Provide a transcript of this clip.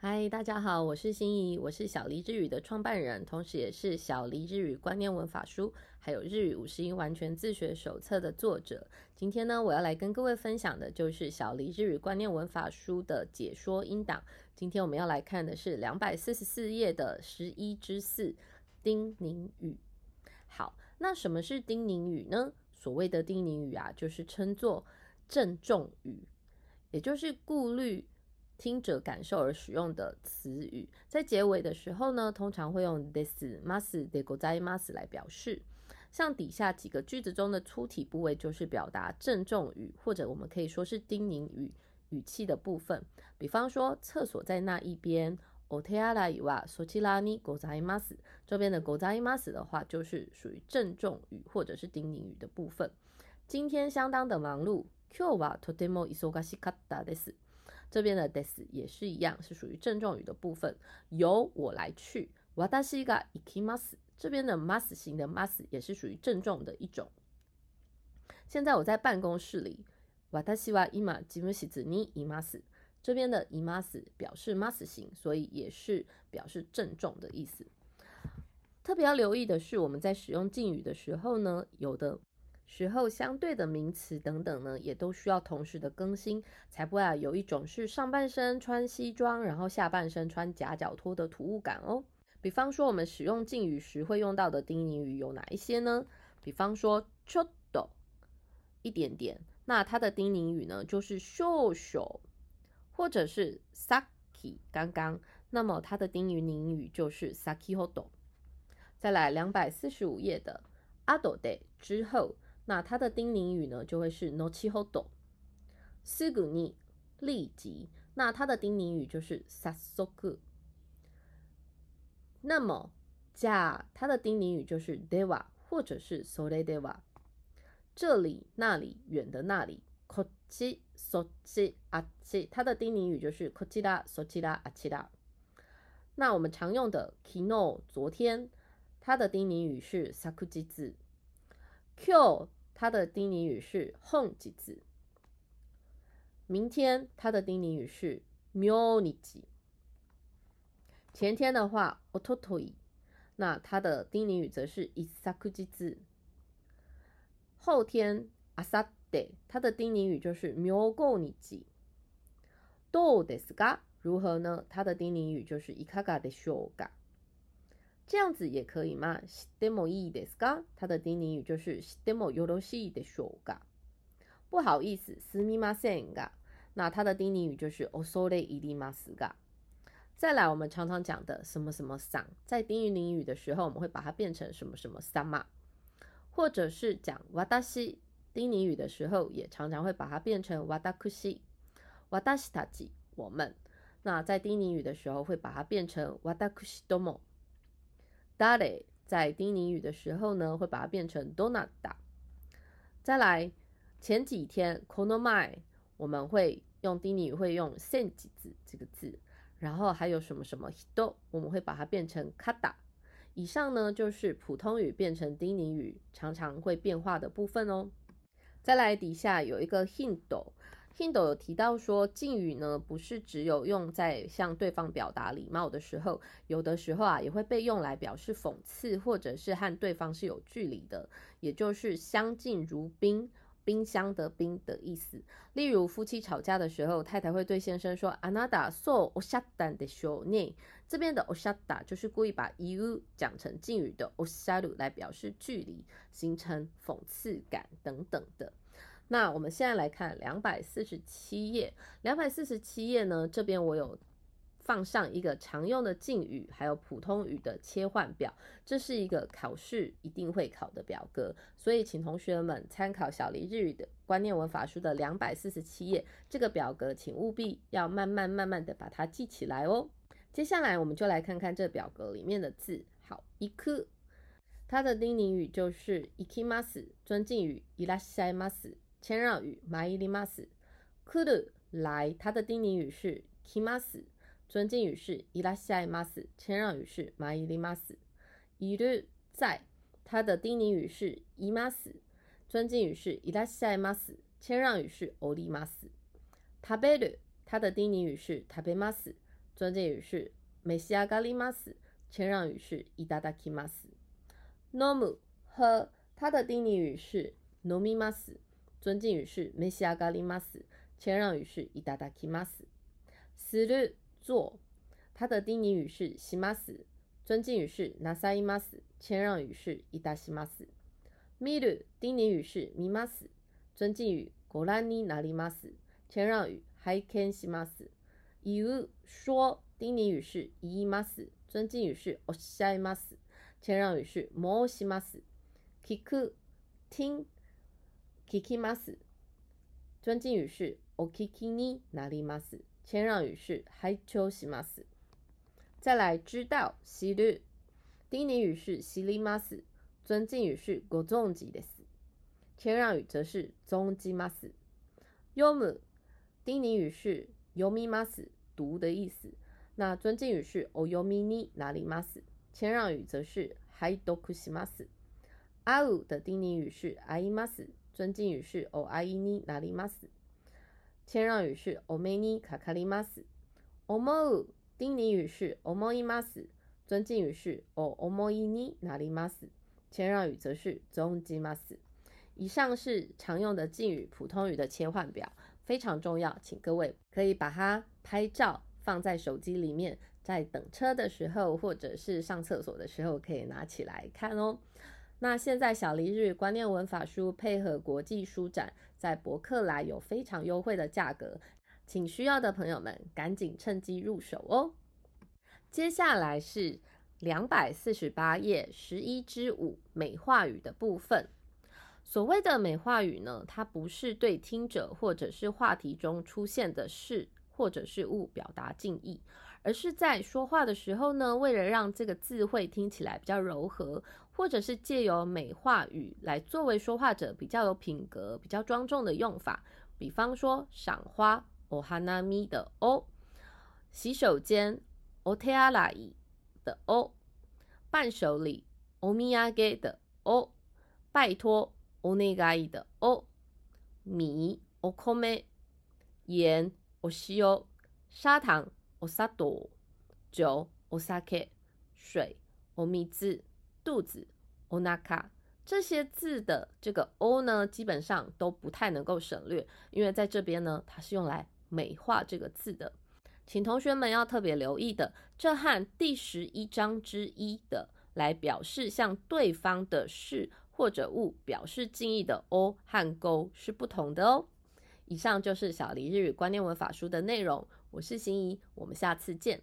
嗨，大家好，我是心怡，我是小黎日语的创办人，同时也是小黎日语观念文法书，还有日语五十音完全自学手册的作者。今天呢，我要来跟各位分享的就是小黎日语观念文法书的解说音档。今天我们要来看的是两百四十四页的十一之四叮咛语。好，那什么是叮咛语呢？所谓的叮咛语啊，就是称作郑重语，也就是顾虑。听者感受而使用的词语，在结尾的时候呢，通常会用 this must de go zai must 来表示。像底下几个句子中的粗体部位，就是表达郑重语，或者我们可以说是叮咛语语气的部分。比方说，厕所在那一边。o t e a r 以外，so chi la ni go zai must 这边的 go zai must 的话，就是属于郑重语或者是叮咛语的部分。今天相当的忙碌。今日はとても忙しかったです。 这边的 des 也是一样，是属于郑重语的部分，由我来去。私が行きます。这边的 must 型的 must 也是属于郑重的一种。现在我在办公室里。私は今事務室にいます。这边的います表示 must 型，所以也是表示郑重的意思。特别要留意的是，我们在使用敬语的时候呢，有的。 时候相对的名词等等呢，也都需要同时的更新，才不会啊有一种是上半身穿西装，然后下半身穿夹脚拖的突兀感哦。比方说，我们使用敬语时会用到的叮咛语有哪一些呢？比方说 c h o t o 一点点，那它的叮咛语呢就是秀秀，或者是 saki，刚刚，那么它的叮咛语就是 saki hodo。再来两百四十五页的 ado de 之后。那它的叮咛语呢，就会是 no chi hodo，すぐに立即。那它的叮咛语就是さそく。那么加它的叮咛语就是では或者是それでは。这里、那里、远的那里。こっち、そっち、あっち。它的叮咛语就是こちら、そちら、あちら。那我们常用的 kino 昨天，它的叮咛语是さくじつ。Q 它的丁咛语是 hon 几字。明天它的丁咛语是 myo ni。前天的话 ototoi，那它的丁咛语则是 isaku ji 字。后天 asade，它的丁咛语就是 myo go ni ji。do desu ga 如何呢？它的丁咛语就是 ikaga desho ga。这样子也可以吗？demo いいですか？它的丁咛语就是 demo よろしいでしょうか？不好意思，すみませんが。那它的丁咛语就是おそれ入りますが。再来，我们常常讲的什么什么さ在丁咛语的时候，我们会把它变成什么什么さま，或者是讲私丁咛语的时候，也常常会把它变成私私たち我们。那在丁咛语的时候，会把它变成私ども。 Dare 在丁咛语的时候呢，会把它变成 donada。再来，前几天 konomai 我们会用丁咛语会用 sen 几字这个字，然后还有什么什么 hito 我们会把它变成 kada。以上呢就是普通语变成丁咛语常常会变化的部分哦。再来底下有一个 hindo，。Kindle 有提到说，敬语呢不是只有用在向对方表达礼貌的时候，有的时候啊也会被用来表示讽刺，或者是和对方是有距离的，也就是相敬如宾，冰箱的冰的意思。例如夫妻吵架的时候，太太会对先生说：“Anada so oshada de sho ne。”这边的 oshada 就是故意把 you 讲成敬语的 osharu 来表示距离，形成讽刺感等等的。那我们现在来看两百四十七页，两百四十七页呢，这边我有放上一个常用的敬语，还有普通语的切换表，这是一个考试一定会考的表格，所以请同学们参考小黎日语的观念文法书的两百四十七页这个表格，请务必要慢慢慢慢的把它记起来哦。接下来我们就来看看这表格里面的字，好，一颗，它的丁咛语就是イキマス，尊敬语イラシャイマス。 谦让语マイリマス，来る来，它的丁咛语是キマス，尊敬语是イラシャイマス，谦让语是マイリマス。いる在，它的丁咛语是イマス，尊敬语是イラシャイマス，谦让语是オリマス。食べる，它的丁咛语是食べます， 尊敬语是召し上がります，谦让语是いただきます。飲む喝，它的丁宁语是飲みます， 尊敬语是召し上がります，谦让语是いただきます。する做，它的丁宁语是します，尊敬语是なさいます，谦让语是いたします。見る丁宁语是見ます，尊敬语ご覧になります，谦让语拝見します。言う说丁宁语是言います，尊敬语是おっしゃいます，谦让语是申します。聞く听 聞きます，尊敬语是お聞きになります，谦让语是拝聴します。再来知道知る丁宁语是知ります，尊敬语是ご存知です，谦让语则是存じます。読む丁宁语是読みます，读的意思。那尊敬语是お読みになります，谦让语则是拝読します。会う的丁宁语是会います， 尊敬语是お会いになります，谦让语是お目にかかります。思う丁寧语是思います，尊敬语是お思いになります，谦让语则是存じます。以上是常用的敬语、普通语的切换表，非常重要，请各位可以把它拍照放在手机里面，在等车的时候或者是上厕所的时候可以拿起来看哦。 那现在小黎日观念文法书配合国际书展，在博客来有非常优惠的价格。请需要的朋友们赶紧趁机入手哦。接下来是两百四十八页十一之五美化语的部分。所谓的美化语呢，它不是对听者或者是话题中出现的事或者是物表达敬意，而是在说话的时候呢，为了让这个字汇听起来比较柔和，或者是借由美化语来作为说话者比较有品格、比较庄重的用法。比方说赏花。お花見的お，洗手間お手洗い的お，伴手礼お土産的お，拜托お願い的お，米お米，鹽お塩，砂糖お砂糖，酒お酒，水お水， 肚子お腹。这些字的这个 o 呢，基本上都不太能够省略，因为在这边呢，它是用来美化这个字的，请同学们要特别留意的，这和第十一章之一的来表示向对方的事或者物表示敬意的 o 和勾是不同的哦。以上就是小黎日语观念文法书的内容，我是心怡，我们下次见。